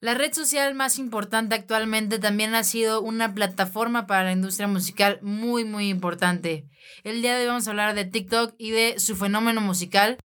La red social más importante actualmente también ha sido una plataforma para la industria musical muy muy importante. El día de hoy vamos a hablar de TikTok y de su fenómeno musical.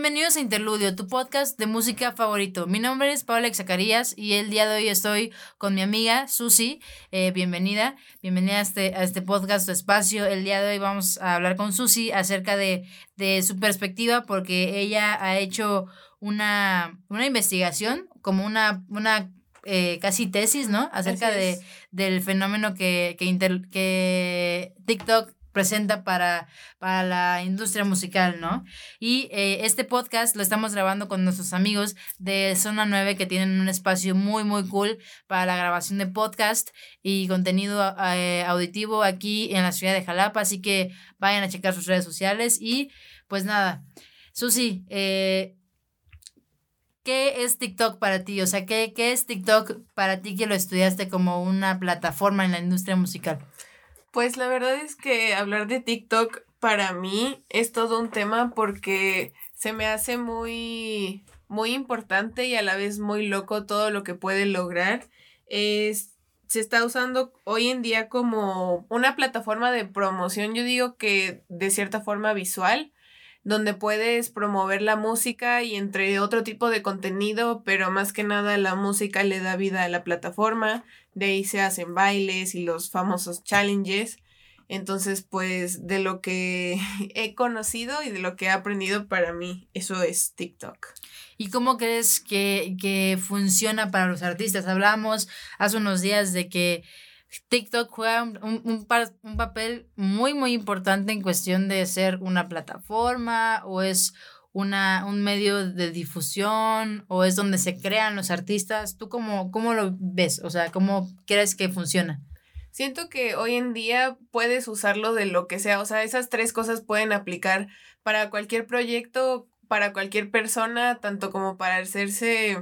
Bienvenidos a Interludio, tu podcast de música favorito. Mi nombre es Paula Zacarías y el día de hoy estoy con mi amiga Susi. Eh, bienvenida, bienvenida a este, a este podcast, tu espacio. El día de hoy vamos a hablar con Susi acerca de, de su perspectiva porque ella ha hecho una, una investigación, como una, una eh, casi tesis, ¿no? Acerca de, del fenómeno que, que, que TikTok presenta para, para la industria musical, ¿no? Y eh, este podcast lo estamos grabando con nuestros amigos de Zona 9 que tienen un espacio muy, muy cool para la grabación de podcast y contenido eh, auditivo aquí en la ciudad de Jalapa, así que vayan a checar sus redes sociales y pues nada, Susi, eh, ¿Qué es TikTok para ti? O sea, ¿qué, ¿qué es TikTok para ti que lo estudiaste como una plataforma en la industria musical? Pues la verdad es que hablar de TikTok para mí es todo un tema porque se me hace muy, muy importante y a la vez muy loco todo lo que puede lograr. Es, se está usando hoy en día como una plataforma de promoción, yo digo que de cierta forma visual, donde puedes promover la música y entre otro tipo de contenido, pero más que nada la música le da vida a la plataforma, de ahí se hacen bailes y los famosos challenges. Entonces, pues de lo que he conocido y de lo que he aprendido para mí, eso es TikTok. ¿Y cómo crees que, que funciona para los artistas? Hablamos hace unos días de que TikTok juega un, un, un, papel muy, muy importante en cuestión de ser una plataforma o es una, un medio de difusión o es donde se crean los artistas. ¿Tú cómo, cómo lo ves? O sea, ¿cómo crees que funciona? Siento que hoy en día puedes usarlo de lo que sea. O sea, esas tres cosas pueden aplicar para cualquier proyecto, para cualquier persona, tanto como para hacerse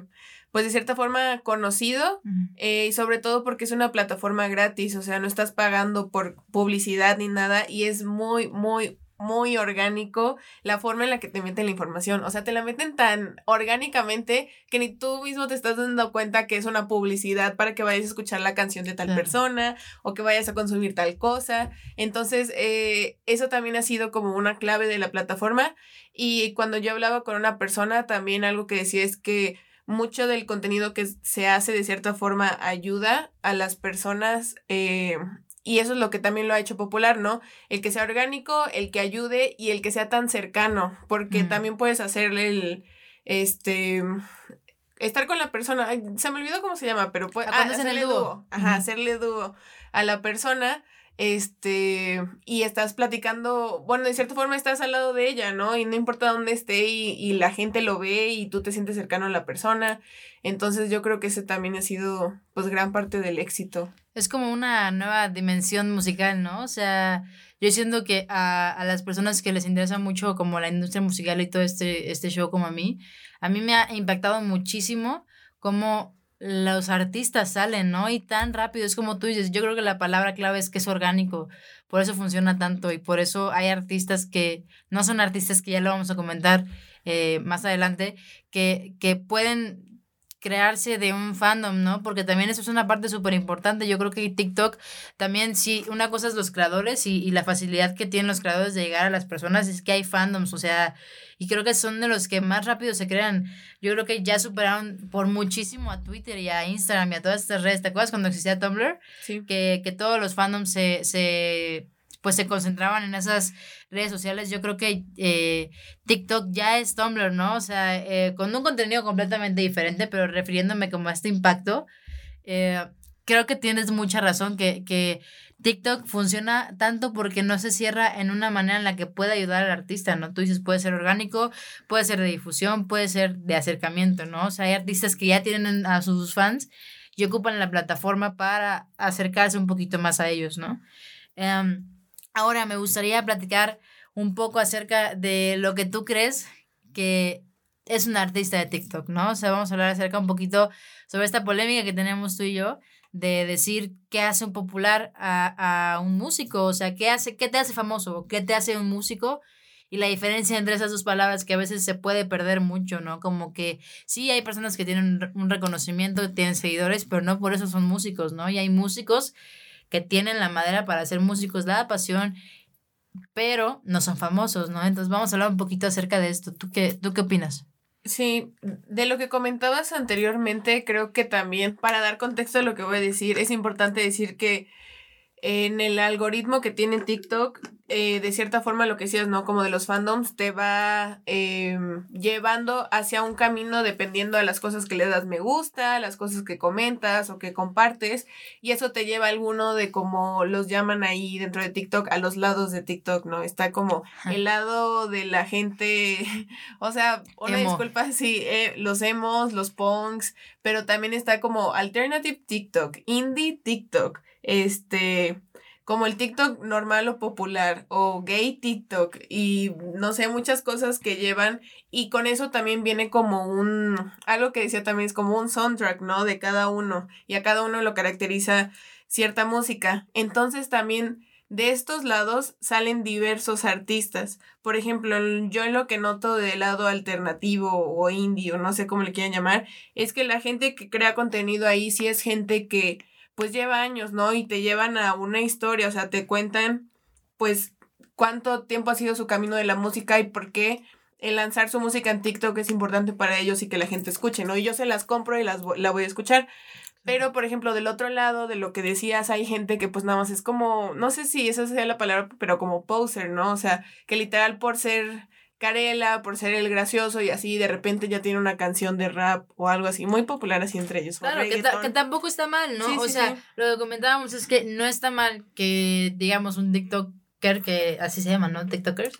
pues de cierta forma conocido eh, y sobre todo porque es una plataforma gratis, o sea, no estás pagando por publicidad ni nada y es muy, muy, muy orgánico la forma en la que te meten la información. O sea, te la meten tan orgánicamente que ni tú mismo te estás dando cuenta que es una publicidad para que vayas a escuchar la canción de tal persona o que vayas a consumir tal cosa. Entonces, eh, eso también ha sido como una clave de la plataforma. Y cuando yo hablaba con una persona, también algo que decía es que mucho del contenido que se hace de cierta forma ayuda a las personas eh, y eso es lo que también lo ha hecho popular, ¿no? El que sea orgánico, el que ayude y el que sea tan cercano, porque mm. también puedes hacerle el, este, estar con la persona, se me olvidó cómo se llama, pero puede, ah, hacerle dúo, ajá, hacerle dúo a la persona este, y estás platicando, bueno, de cierta forma estás al lado de ella, ¿no? Y no importa dónde esté y, y, la gente lo ve y tú te sientes cercano a la persona. Entonces yo creo que ese también ha sido, pues, gran parte del éxito. Es como una nueva dimensión musical, ¿no? O sea, yo siento que a, a las personas que les interesa mucho como la industria musical y todo este, este show como a mí, a mí me ha impactado muchísimo como los artistas salen, ¿no? Y tan rápido, es como tú dices, yo creo que la palabra clave es que es orgánico, por eso funciona tanto y por eso hay artistas que no son artistas que ya lo vamos a comentar eh, más adelante, que, que pueden crearse de un fandom, ¿no? Porque también eso es una parte súper importante. Yo creo que TikTok también, sí, una cosa es los creadores y, y, la facilidad que tienen los creadores de llegar a las personas es que hay fandoms, o sea, y creo que son de los que más rápido se crean. Yo creo que ya superaron por muchísimo a Twitter y a Instagram y a todas estas redes. ¿Te acuerdas cuando existía Tumblr? Sí. Que, que todos los fandoms se, se pues se concentraban en esas redes sociales. Yo creo que eh, TikTok ya es Tumblr, ¿no? O sea, eh, con un contenido completamente diferente, pero refiriéndome como a este impacto, eh, creo que tienes mucha razón que, que TikTok funciona tanto porque no se cierra en una manera en la que pueda ayudar al artista, ¿no? Tú dices, puede ser orgánico, puede ser de difusión, puede ser de acercamiento, ¿no? O sea, hay artistas que ya tienen a sus fans y ocupan la plataforma para acercarse un poquito más a ellos, ¿no? Em, Ahora me gustaría platicar un poco acerca de lo que tú crees que es un artista de TikTok, ¿no? O sea, vamos a hablar acerca un poquito sobre esta polémica que tenemos tú y yo de decir qué hace un popular a, a, un músico, o sea, qué hace, qué te hace famoso, qué te hace un músico y la diferencia entre esas dos palabras que a veces se puede perder mucho, ¿no? Como que sí hay personas que tienen un reconocimiento, tienen seguidores, pero no por eso son músicos, ¿no? Y hay músicos que tienen la madera para ser músicos, la pasión, pero no son famosos, ¿no? Entonces vamos a hablar un poquito acerca de esto. ¿Tú qué, tú qué opinas? Sí, de lo que comentabas anteriormente, creo que también para dar contexto a lo que voy a decir, es importante decir que en el algoritmo que tiene TikTok, eh, de cierta forma lo que decías, ¿no? Como de los fandoms, te va em, llevando hacia un camino dependiendo de las cosas que le das me gusta, las cosas que comentas o que compartes, y eso te lleva a alguno de como los llaman ahí dentro de TikTok, a los lados de TikTok, ¿no? Está como el lado de la gente, o sea, una disculpa, sí, eh, los emos, los punks, pero también está como alternative TikTok, indie TikTok este, como el TikTok normal o popular o gay TikTok y no sé, muchas cosas que llevan y con eso también viene como un, algo que decía también es como un soundtrack, ¿no? De cada uno y a cada uno lo caracteriza cierta música. Entonces también de estos lados salen diversos artistas. Por ejemplo, yo lo que noto del lado alternativo o indie o no sé cómo le quieran llamar, es que la gente que crea contenido ahí sí es gente que pues lleva años, ¿no? Y te llevan a una historia, o sea, te cuentan pues cuánto tiempo ha sido su camino de la música y por qué el lanzar su música en TikTok es importante para ellos y que la gente escuche, ¿no? Y yo se las compro y las la voy a escuchar. Pero, por ejemplo, del otro lado de lo que decías, hay gente que pues nada más es como, no sé si esa sea la palabra, pero como poser, ¿no? O sea, que literal por ser Carela por ser el gracioso y así de repente ya tiene una canción de rap o algo así, muy popular así entre ellos. Claro, que, que, tampoco está mal, ¿no? o sea, lo que comentábamos es que no está mal que, digamos, un TikToker, que así se llama, ¿no? TikTokers,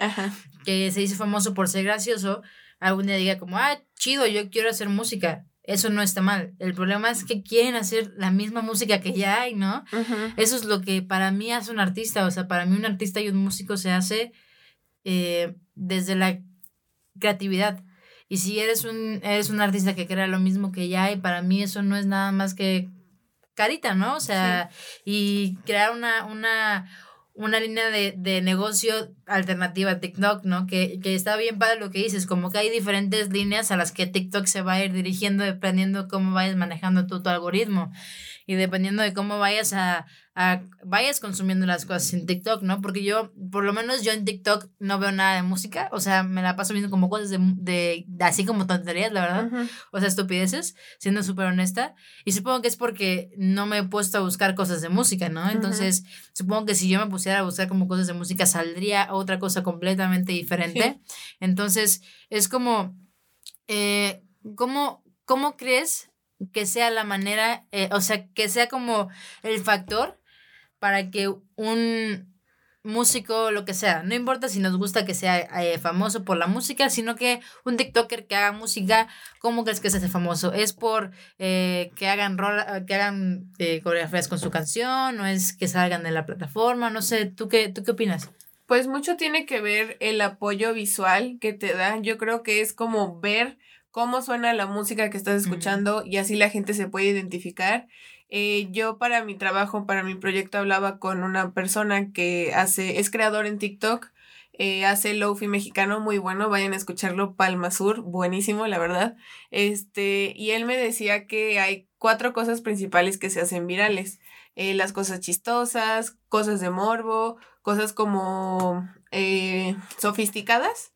que se dice famoso por ser gracioso, algún día diga como, ah, chido, yo quiero hacer música. Eso no está mal. El problema es que quieren hacer la misma música que ya hay, ¿no? Eso es lo que para mí hace un artista. O sea, para mí un artista y un músico se hace eh, desde la creatividad. Y si eres un, eres un artista que crea lo mismo que ya hay, para mí eso no es nada más que carita, ¿no? O sea, y crear una, una, una línea de, de negocio alternativa a TikTok, ¿no? Que, que está bien para lo que dices, como que hay diferentes líneas a las que TikTok se va a ir dirigiendo dependiendo cómo vayas manejando tu algoritmo y dependiendo de cómo vayas a, a, vayas consumiendo las cosas en TikTok, ¿no? Porque yo, por lo menos yo en TikTok no veo nada de música, o sea, me la paso viendo como cosas de, de, así como tonterías, la verdad, o sea, estupideces, siendo súper honesta, y supongo que es porque no me he puesto a buscar cosas de música, ¿no? Entonces, supongo que si yo me pusiera a buscar como cosas de música, saldría otra cosa completamente diferente. Entonces, es como, eh, ¿cómo, ¿cómo crees que sea la manera, eh, o sea, que sea como el factor para que un músico, lo que sea, no importa si nos gusta que sea eh, famoso por la música, sino que un TikToker que haga música, ¿cómo crees que se hace famoso? ¿Es por eh, que hagan que hagan coreografías con su canción? ¿O es que salgan de la plataforma? No sé, ¿tú qué, ¿tú qué opinas? Pues mucho tiene que ver el apoyo visual que te da. Yo creo que es como ver cómo suena la música que estás escuchando y así la gente se puede identificar. Eh, yo para mi trabajo, para mi proyecto, hablaba con una persona que hace, es creador en TikTok, eh, hace Lofi mexicano muy bueno, vayan a escucharlo, Palma Sur, buenísimo, la verdad. Este, y él me decía que hay cuatro cosas principales que se hacen virales. Eh, las cosas chistosas, cosas de morbo, cosas como sofisticadas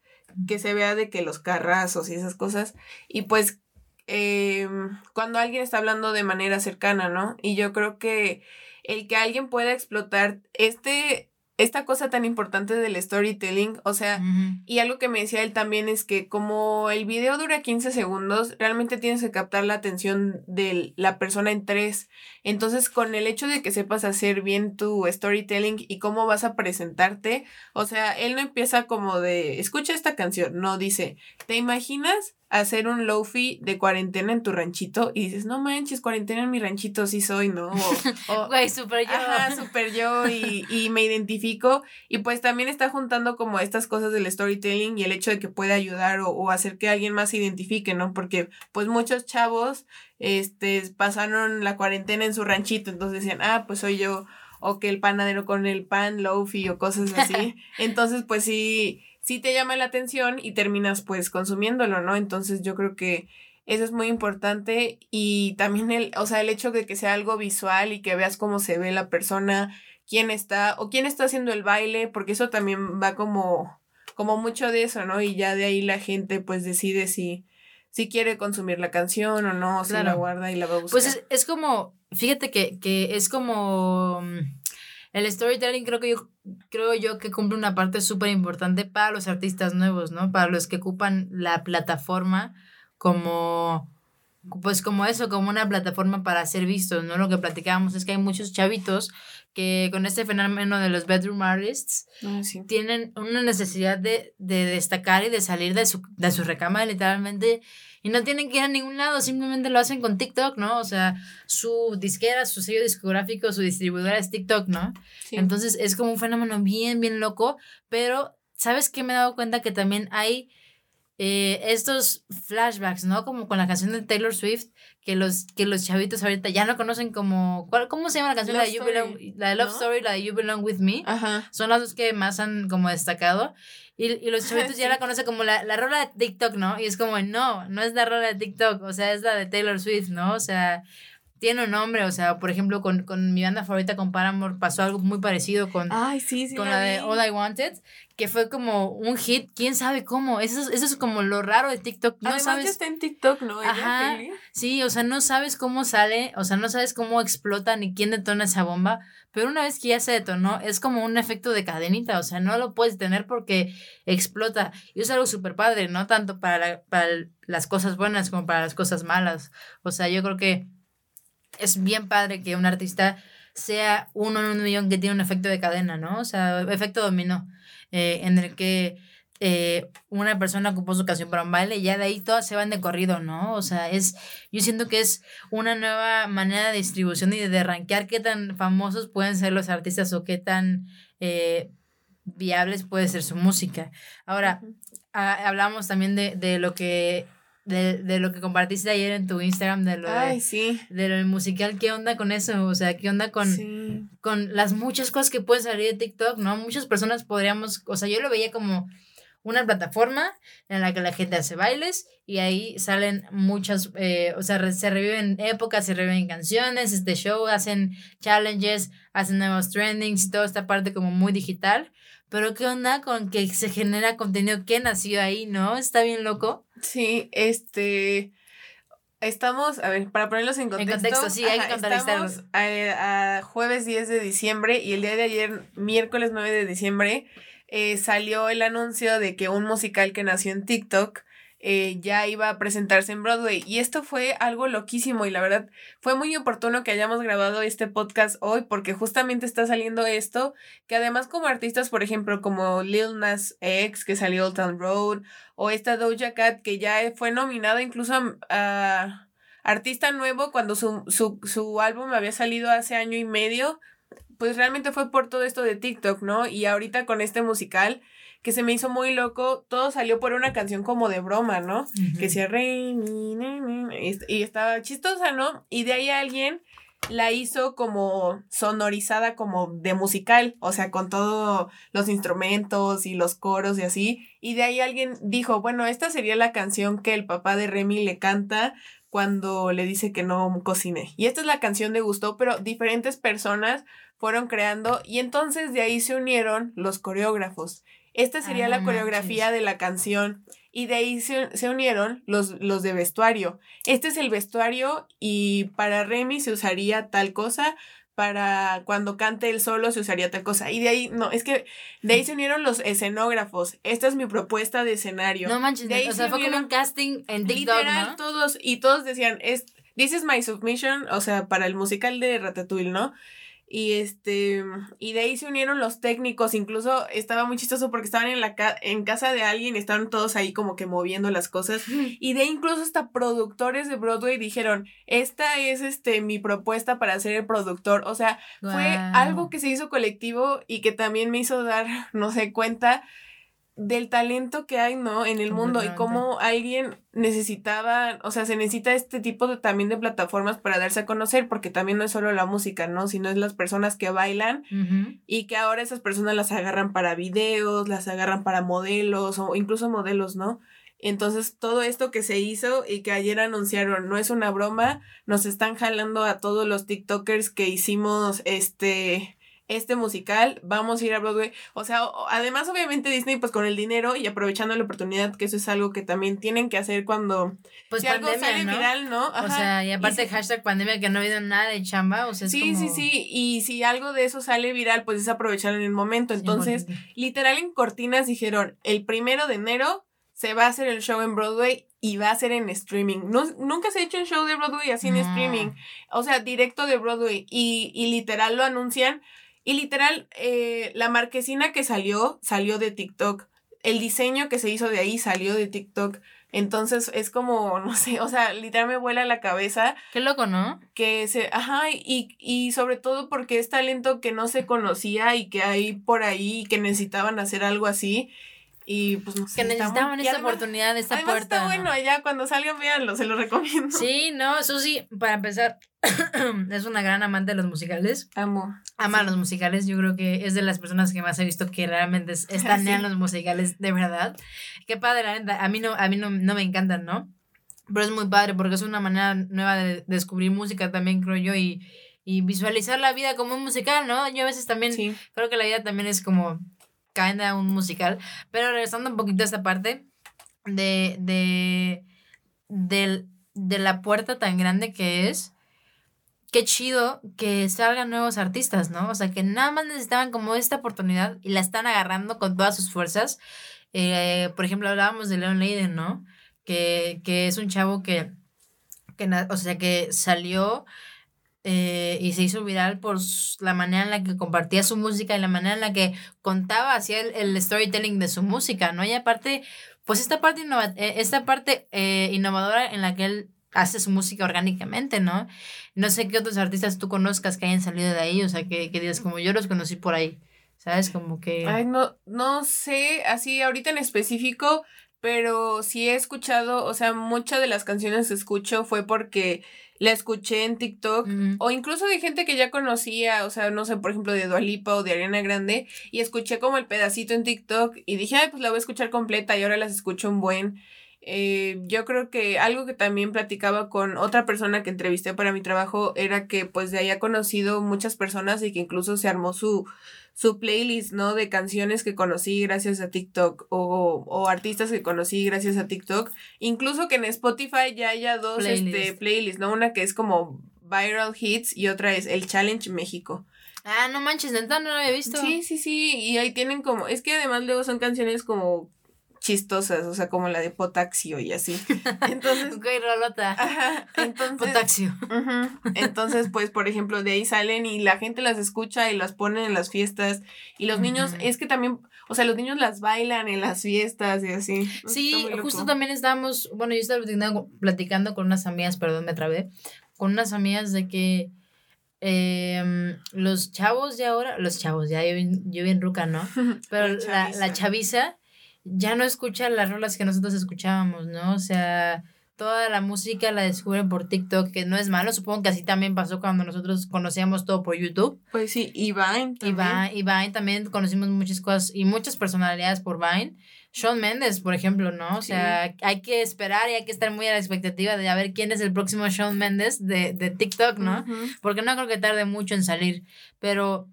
que se vea de que los carrazos y esas cosas. Y pues eh, cuando alguien está hablando de manera cercana, ¿no? Y yo creo que el que alguien pueda explotar este esta cosa tan importante del storytelling, o sea, y algo que me decía él también es que como el video dura 15 segundos, realmente tienes que captar la atención de la persona en tres. Entonces, con el hecho de que sepas hacer bien tu storytelling y cómo vas a presentarte, o sea, él no empieza como de, escucha esta canción, no, dice, ¿te imaginas hacer un lofi de cuarentena en tu ranchito y dices, no manches, cuarentena en mi ranchito sí soy, ¿no? O, Güey, súper yo. Ajá, súper yo y, y me identifico. Y pues también está juntando como estas cosas del storytelling y el hecho de que puede ayudar o, o hacer que alguien más se identifique, ¿no? Porque pues muchos chavos este, pasaron la cuarentena en su ranchito, entonces decían, ah, pues soy yo, o que el panadero con el pan, lofi o cosas así. entonces, pues sí, sí te llama la atención y terminas pues consumiéndolo, ¿no? Entonces yo creo que eso es muy importante y también el, o sea, el hecho de que sea algo visual y que veas cómo se ve la persona, quién está o quién está haciendo el baile, porque eso también va como como mucho de eso, ¿no? Y ya de ahí la gente pues decide si si quiere consumir la canción o no, si la guarda y la va a buscar. Pues es, es como, fíjate que, que es como mm, el storytelling creo que yo creo yo que cumple una parte súper importante para los artistas nuevos, ¿no? Para los que ocupan la plataforma como pues como eso, como una plataforma para ser vistos, ¿no? Lo que platicábamos es que hay muchos chavitos que con este fenómeno de los bedroom artists ah, tienen una necesidad de, de, destacar y de salir de su, de su recámara literalmente y no tienen que ir a ningún lado, simplemente lo hacen con TikTok, ¿no? O sea, su disquera, su sello discográfico, su distribuidora es TikTok, ¿no? Entonces es como un fenómeno bien, bien loco, pero ¿sabes qué me he dado cuenta? Que también hay eh, estos flashbacks, ¿no? Como con la canción de Taylor Swift, que los, que los chavitos ahorita ya no conocen como... ¿cuál, ¿Cómo se llama la canción? la, de la de Love Story, la de You Belong With Me. Ajá. Son las dos que más han como destacado. Y, y los chavitos ya la conocen como la, la rola de TikTok, ¿no? Y es como, no, no es la rola de TikTok, o sea, es la de Taylor Swift, ¿no? O sea, tiene un nombre, o sea, por ejemplo, con, con mi banda favorita, con Paramore, pasó algo muy parecido con, Ay, sí, sí, con la, de All I Wanted, que fue como un hit, quién sabe cómo, eso, eso es como lo raro de TikTok, no Además sabes... está en TikTok, ¿no? Ajá, sí, o sea, no sabes cómo sale, o sea, no sabes cómo explota ni quién detona esa bomba, pero una vez que ya se detonó, es como un efecto de cadenita, o sea, no lo puedes tener porque explota, y es algo súper padre, no tanto para, para las cosas buenas como para las cosas malas, o sea, yo creo que es bien padre que un artista sea uno en un millón que tiene un efecto de cadena, ¿no? O sea, efecto dominó, eh, en el que eh, una persona ocupó su canción para un baile y ya de ahí todas se van de corrido, ¿no? O sea, es, yo siento que es una nueva manera de distribución y de arranquear qué tan famosos pueden ser los artistas o qué tan eh, viables puede ser su música. Ahora, hablamos también de, de lo que de, de, lo que compartiste ayer en tu Instagram de lo, de, lo musical, ¿qué onda con eso? O sea, ¿qué onda con, con las muchas cosas que pueden salir de TikTok, ¿no? Muchas personas podríamos, o sea, yo lo veía como una plataforma en la que la gente hace bailes y ahí salen muchas, eh, o sea, se reviven épocas, se reviven canciones, este show, hacen challenges, hacen nuevos trendings y toda esta parte como muy digital. Pero ¿qué onda con que se genera contenido que nació ahí, no? Está bien loco. Sí, este... Estamos, a ver, para ponerlos en contexto. En contexto, sí, hay que Estamos a, jueves 10 de diciembre y el día de ayer, miércoles 9 de diciembre, eh, salió el anuncio de que un musical que nació en TikTok eh, ya iba a presentarse en Broadway. Y esto fue algo loquísimo y la verdad fue muy oportuno que hayamos grabado este podcast hoy porque justamente está saliendo esto, que además como artistas, por ejemplo, como Lil Nas X, que salió Old Town Road, o esta Doja Cat, que ya fue nominada incluso a... artista nuevo cuando su, su, su álbum había salido hace año y medio, pues realmente fue por todo esto de TikTok, ¿no? Y ahorita con este musical, que se me hizo muy loco, todo salió por una canción como de broma, ¿no? Que se re y estaba chistosa, ¿no? Y de ahí alguien la hizo como sonorizada como de musical, o sea, con todos los instrumentos y los coros y así. Y de ahí alguien dijo, bueno, esta sería la canción que el papá de Remy le canta cuando le dice que no cocine. Y esta es la canción de Gusto, pero diferentes personas fueron creando y entonces de ahí se unieron los coreógrafos esta sería la coreografía de la canción. Y de ahí se, unieron los, los de vestuario. Este es el vestuario y para Remy se usaría tal cosa, para cuando cante el solo se usaría tal cosa. Y de ahí, no, es que de ahí se unieron los escenógrafos. Esta es mi propuesta de escenario. No manches, de ahí o sea, fue como un casting en TikTok, literal, todos, y todos decían, es, this is my submission, o sea, para el musical de Ratatouille, ¿no? Y este, y de ahí se unieron los técnicos, incluso estaba muy chistoso porque estaban en la en casa de alguien, estaban todos ahí como que moviendo las cosas. Y de ahí incluso hasta productores de Broadway dijeron, esta es este mi propuesta para ser el productor. O sea, fue algo que se hizo colectivo y que también me hizo dar, no sé, cuenta del talento que hay, ¿no? En el mundo y cómo alguien necesitaba, o sea, se necesita este tipo de también de plataformas para darse a conocer, porque también no es solo la música, ¿no? Sino es las personas que bailan y que ahora esas personas las agarran para videos, las agarran para modelos o incluso modelos, ¿no? Entonces, todo esto que se hizo y que ayer anunciaron, no es una broma, nos están jalando a todos los TikTokers que hicimos este este musical, vamos a ir a Broadway. O sea, además obviamente Disney pues con el dinero y aprovechando la oportunidad, que eso es algo que también tienen que hacer cuando pues si algo sale ¿no? viral, ¿no? O sea, y aparte hashtag pandemia que no ha habido nada de chamba, o sea, es Sí, sí, sí, y si algo de eso sale viral, pues es aprovechar en el momento. Entonces, literal en cortinas dijeron, el primero de enero se va a hacer el show en Broadway y va a ser en streaming. No, nunca se ha hecho un show de Broadway así en streaming. O sea, directo de Broadway. Y, y literal lo anuncian y literal, eh, la marquesina que salió, salió de TikTok. El diseño que se hizo de ahí salió de TikTok. Entonces es como, no sé, o sea, literal me vuela la cabeza. Qué loco, ¿no? Que se, ajá, y, y sobre todo porque es talento que no se conocía y que hay por ahí que necesitaban hacer algo así. Y pues no sé. Que necesitaban esta oportunidad, esta además puerta. Está bueno, ya cuando salgan, véanlo, se lo recomiendo. Sí, no, eso sí, para empezar, es una gran amante de los musicales. Amo. Ama los musicales, yo creo que es de las personas que más he visto que realmente están en los musicales de verdad. Qué padre, la neta. A mí no, a mí no, no me encantan, ¿no? Pero es muy padre porque es una manera nueva de descubrir música también, creo yo, y, y visualizar la vida como un musical, ¿no? Yo a veces también creo que la vida también es como cae un musical. Pero regresando un poquito a esta parte de, de, de, la puerta tan grande que es, qué chido que salgan nuevos artistas, ¿no? O sea, que nada más necesitaban como esta oportunidad y la están agarrando con todas sus fuerzas. Eh, por ejemplo, hablábamos de Leon Leiden, ¿no? Que, que es un chavo que, que, o sea, que salió eh, y se hizo viral por la manera en la que compartía su música y la manera en la que contaba hacia el, storytelling de su música, ¿no? Y aparte, pues esta parte, eh, esta parte eh, innovadora en la que él hace su música orgánicamente, ¿no? No sé qué otros artistas tú conozcas que hayan salido de ahí, o sea, que, que digas, como yo los conocí por ahí, ¿sabes? Como que... Ay, no, no sé, así ahorita en específico, pero sí he escuchado, o sea, muchas de las canciones que escucho fue porque la escuché en TikTok o incluso de gente que ya conocía, o sea, no sé, por ejemplo, de Dualipa o de Ariana Grande y escuché como el pedacito en TikTok y dije, ay, pues la voy a escuchar completa y ahora las escucho un buen. Eh, yo creo que algo que también platicaba con otra persona que entrevisté para mi trabajo era que pues de ahí ha conocido muchas personas y que incluso se armó su, su playlist, ¿no? De canciones que conocí gracias a TikTok o, o artistas que conocí gracias a TikTok. Incluso que en Spotify ya haya dos este, playlists, ¿no? Una que es como Viral Hits y otra es el Challenge México. Ah, no manches, neta, no lo había visto. Sí, sí, sí, y ahí tienen como, es que además luego son canciones como chistosas, o sea, como la de Potaxio y así. Entonces. ok, rolota. Ajá, entonces. Potaxio. entonces, pues, por ejemplo, de ahí salen y la gente las escucha y las ponen en las fiestas. Y los niños, es que también, o sea, los niños las bailan en las fiestas y así. Sí, justo también estábamos, bueno, yo estaba platicando, con unas amigas, perdón, me trabé, con unas amigas de que. Em, los chavos de ahora, los chavos, ya yo bien, ruca, ¿no? Pero la, la chaviza ya no escuchan las rolas que nosotros escuchábamos, ¿no? O sea, toda la música la descubren por TikTok, que no es malo, supongo que así también pasó cuando nosotros conocíamos todo por YouTube. Pues sí, y Vine también. Y Vine, también conocimos muchas cosas y muchas personalidades por Vine. Shawn Mendes, por ejemplo, ¿no? O sea, hay que esperar y hay que estar muy a la expectativa de a ver quién es el próximo Shawn Mendes de, de TikTok, ¿no? Porque no creo que tarde mucho en salir, pero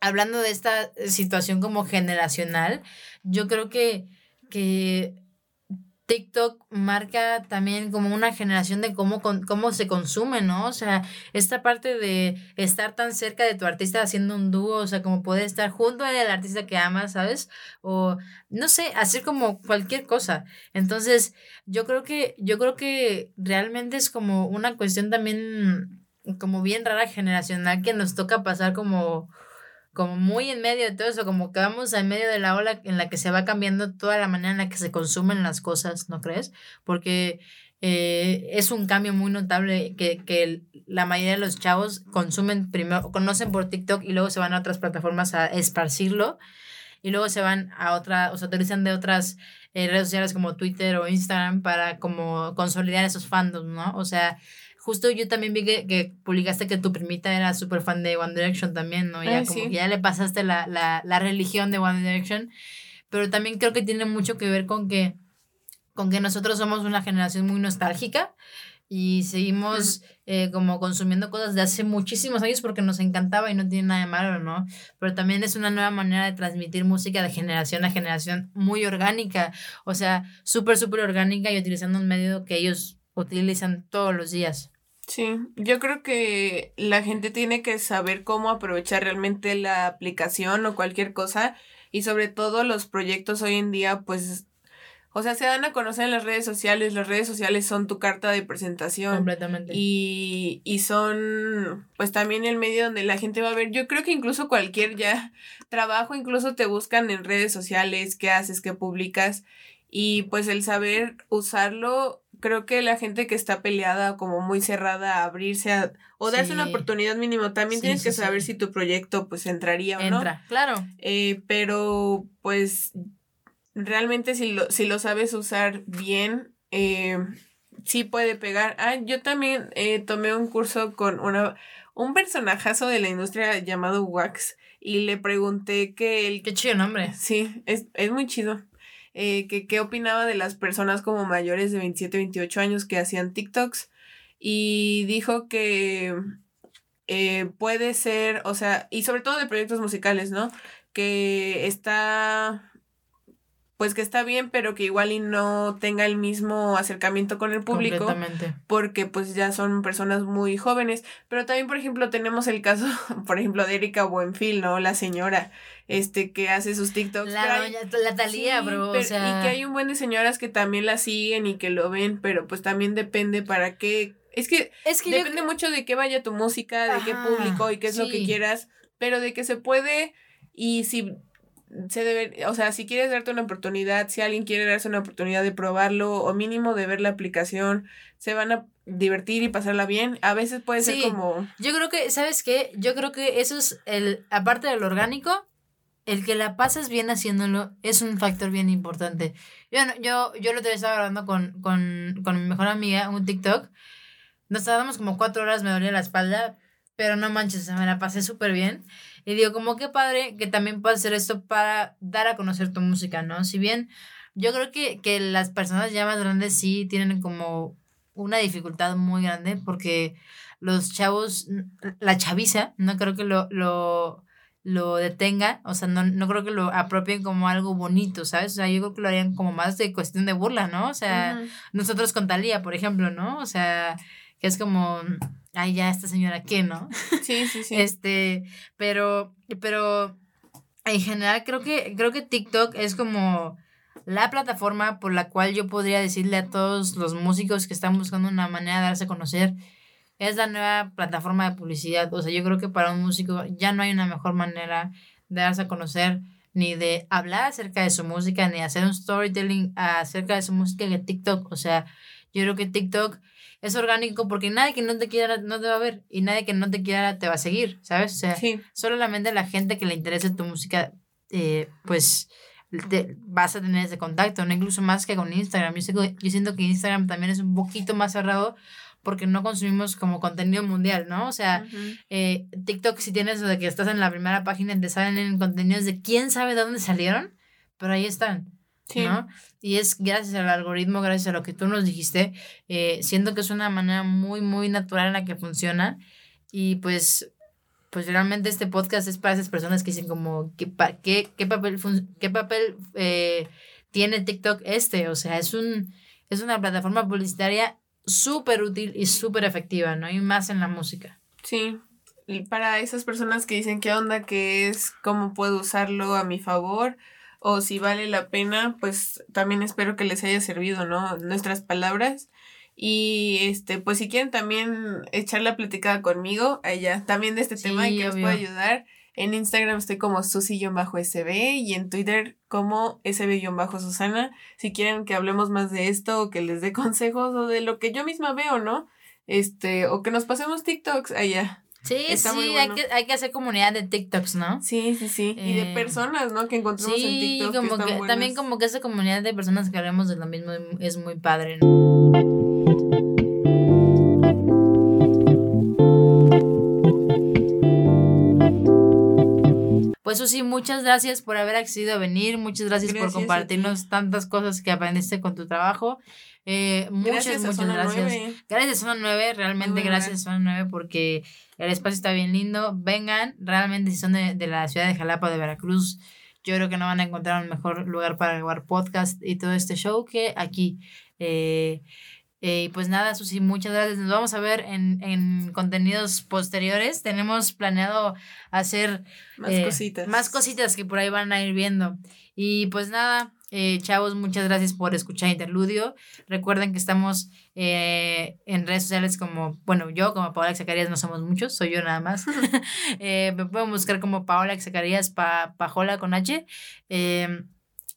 hablando de esta situación como generacional, yo creo que, que TikTok marca también como una generación de cómo, cómo se consume, ¿no? O sea, esta parte de estar tan cerca de tu artista haciendo un dúo, o sea, como poder estar junto al artista que amas, ¿sabes? O, no sé, hacer como cualquier cosa. Entonces, yo creo que, yo creo que realmente es como una cuestión también como bien rara generacional que nos toca pasar como como muy en medio de todo eso, como que vamos en medio de la ola en la que se va cambiando toda la manera en la que se consumen las cosas, ¿no crees? Porque eh, es un cambio muy notable que, que la mayoría de los chavos consumen primero, conocen por TikTok y luego se van a otras plataformas a esparcirlo. y luego se van a otra, o sea, utilizan de otras eh, redes sociales como Twitter o Instagram para como consolidar esos fandoms, ¿no? O sea, justo yo también vi que, que publicaste que tu primita era súper fan de One Direction también, ¿no? Ya como ya le pasaste la, la, la religión de One Direction, pero también creo que tiene mucho que ver con que, con que nosotros somos una generación muy nostálgica y seguimos eh, como consumiendo cosas de hace muchísimos años porque nos encantaba y no tiene nada de malo, ¿no? Pero también es una nueva manera de transmitir música de generación a generación muy orgánica, o sea, súper, súper orgánica y utilizando un medio que ellos utilizan todos los días. Sí, yo creo que la gente tiene que saber cómo aprovechar realmente la aplicación o cualquier cosa y sobre todo los proyectos hoy en día pues o sea, se dan a conocer en las redes sociales. Las redes sociales son tu carta de presentación. Completamente. Y, y son, pues también el medio donde la gente va a ver. Yo creo que incluso cualquier ya trabajo, incluso te buscan en redes sociales, qué haces, qué publicas. Y pues el saber usarlo, creo que la gente que está peleada, como muy cerrada a abrirse a, o darse una oportunidad mínimo, también tienes que saber si tu proyecto pues entraría o no. Entra, claro. Eh, pero pues realmente si lo, si lo sabes usar bien, eh, sí puede pegar. Ah, yo también eh, tomé un curso con una, un personajazo de la industria llamado Wax y le pregunté que el... Qué chido nombre. Sí, es, es muy chido. Eh, que qué opinaba de las personas como mayores de 27, 28 años que hacían TikToks y dijo que eh, puede ser, o sea, y sobre todo de proyectos musicales, ¿no? Que está pues que está bien, pero que igual y no tenga el mismo acercamiento con el público. Porque pues ya son personas muy jóvenes. Pero también, por ejemplo, tenemos el caso, por ejemplo, de Erika Buenfil, ¿no? La señora, este, que hace sus TikToks. La, la Talía, bro. Y que hay un buen de señoras que también la siguen y que lo ven, pero pues también depende para qué. Es que, es que depende mucho de qué vaya tu música, de qué público y qué es lo que quieras, pero de que se puede y si se debe, o sea, si quieres darte una oportunidad, si alguien quiere darse una oportunidad de probarlo o mínimo de ver la aplicación, se van a divertir y pasarla bien. A veces puede ser como... Yo creo que, ¿sabes qué? Yo creo que eso es el, aparte del orgánico, el que la pasas bien haciéndolo es un factor bien importante. Yo, yo, yo lo estaba hablando con, con, con mi mejor amiga, un TikTok. Nos estábamos como cuatro horas, me dolía la espalda, pero no manches, me la pasé súper bien. Y digo, como qué padre que también puedas hacer esto para dar a conocer tu música, ¿no? Si bien yo creo que, que las personas ya más grandes sí tienen como una dificultad muy grande porque los chavos, la chaviza, no creo que lo, lo, lo detenga, o sea, no, no creo que lo apropien como algo bonito, ¿sabes? O sea, yo creo que lo harían como más de cuestión de burla, ¿no? O sea, nosotros con Talía, por ejemplo, ¿no? O sea, que es como, ay, ya, esta señora, ¿qué, no? Sí, sí, sí. este, pero, pero en general creo que, creo que TikTok es como la plataforma por la cual yo podría decirle a todos los músicos que están buscando una manera de darse a conocer, es la nueva plataforma de publicidad. O sea, yo creo que para un músico ya no hay una mejor manera de darse a conocer ni de hablar acerca de su música, ni hacer un storytelling acerca de su música que TikTok. O sea, yo creo que TikTok es orgánico porque nadie que no te quiera no te va a ver y nadie que no te quiera te va a seguir, ¿sabes? O sea, solamente la gente que le interese tu música, eh, pues te, vas a tener ese contacto, no incluso más que con Instagram. Yo, yo siento que Instagram también es un poquito más cerrado porque no consumimos como contenido mundial, ¿no? O sea, eh, TikTok si tienes eso de que estás en la primera página te salen contenidos de quién sabe de dónde salieron, pero ahí están. ¿No? Y es gracias al algoritmo, gracias a lo que tú nos dijiste, eh, siento que es una manera muy, muy natural en la que funciona. Y pues, pues realmente este podcast es para esas personas que dicen como, ¿qué, qué, qué papel, qué papel eh, tiene TikTok este? O sea, es, un, es una plataforma publicitaria súper útil y súper efectiva, ¿no? Y más en la música. Sí, y para esas personas que dicen qué onda, qué es, cómo puedo usarlo a mi favor, o si vale la pena, pues también espero que les haya servido, ¿no? Nuestras palabras. Y este, pues si quieren también echar la platicada conmigo, ella también de este tema y que nos pueda ayudar. En Instagram estoy como susi-sb y en Twitter como sb-susana. Si quieren que hablemos más de esto o que les dé consejos o de lo que yo misma veo, ¿no? Este, o que nos pasemos TikToks allá. Sí, sí, hay, que, hay que hacer comunidad de TikToks, ¿no? Sí, sí, sí. y de eh, personas, ¿no? Que encontramos en TikTok. Como que, también como que esa comunidad de personas que hablamos de lo mismo es muy padre, ¿no? Pues Susi, muchas gracias por haber accedido a venir, muchas gracias, por compartirnos tantas cosas que aprendiste con tu trabajo. Eh, muchas, muchas gracias. Gracias a Zona 9, realmente gracias Zona 9 porque el espacio está bien lindo. Vengan, realmente si son de, de la ciudad de Jalapa, de Veracruz, yo creo que no van a encontrar un mejor lugar para grabar podcast y todo este show que aquí. Eh, eh, y pues nada, Susi, muchas gracias. Nos vamos a ver en, en contenidos posteriores. Tenemos planeado hacer más cositas. Más cositas que por ahí van a ir viendo. Y pues nada, eh, chavos, muchas gracias por escuchar Interludio. Recuerden que estamos eh, en redes sociales como, bueno, yo como Paola Zacarías no somos muchos, soy yo nada más. eh, me pueden buscar como Paola Zacarías, pa, Pajola con H.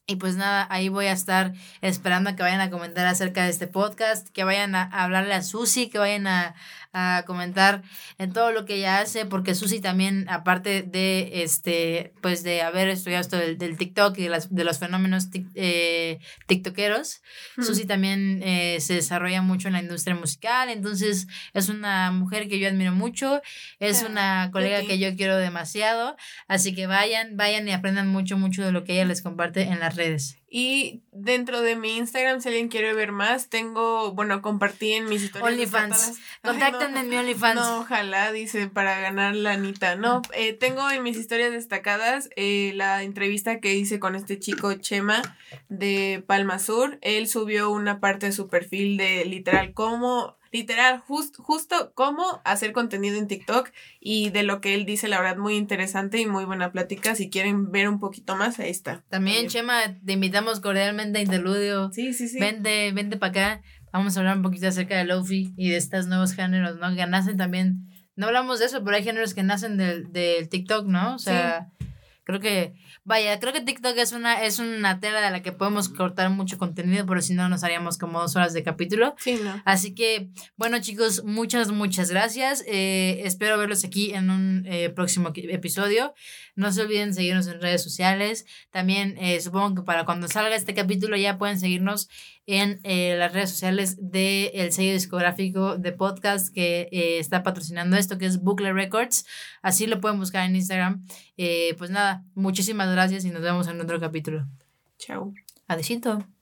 Y pues nada, ahí voy a estar esperando a que vayan a comentar acerca de este podcast, que vayan a hablarle a Susi, que vayan a, a comentar en todo lo que ella hace, porque Susi también, aparte de este, pues de haber estudiado esto del, del TikTok y de, las, de los fenómenos eh, tiktokeros, Susi también eh, se desarrolla mucho en la industria musical, entonces es una mujer que yo admiro mucho, es ah, una colega que yo quiero demasiado, así que vayan, vayan y aprendan mucho, mucho de lo que ella les comparte en las redes. Y dentro de mi Instagram, si alguien quiere ver más, tengo, bueno, compartí en mis historias. OnlyFans. Contáctenme en mi OnlyFans. No, ojalá, dice, para ganar la Anita. No, eh, tengo en mis historias destacadas eh, la entrevista que hice con este chico Chema de Palma Sur. Él subió una parte de su perfil de literal cómo literal, justo cómo hacer contenido en TikTok y de lo que él dice, la verdad, muy interesante y muy buena plática. Si quieren ver un poquito más, ahí está. También, Chema, te invitamos cordialmente a Interludio. Sí, sí, sí. Vente, vente para acá. Vamos a hablar un poquito acerca de Lofi y de estos nuevos géneros, ¿no? Que nacen también. No hablamos de eso, pero hay géneros que nacen del, del TikTok, ¿no? O sea, creo que Vaya, creo que TikTok es una, es una tela de la que podemos cortar mucho contenido, pero si no nos haríamos como dos horas de capítulo. Sí, no. Así que, bueno, chicos, muchas, muchas gracias. Eh, espero verlos aquí en un eh, próximo episodio. No se olviden seguirnos en redes sociales. También eh, supongo que para cuando salga este capítulo ya pueden seguirnos en eh, las redes sociales del el sello discográfico de podcast que eh, está patrocinando esto, que es Bucle Records. Así lo pueden buscar en Instagram. pues nada, muchísimas gracias y nos vemos en otro capítulo. Chao. Adesito.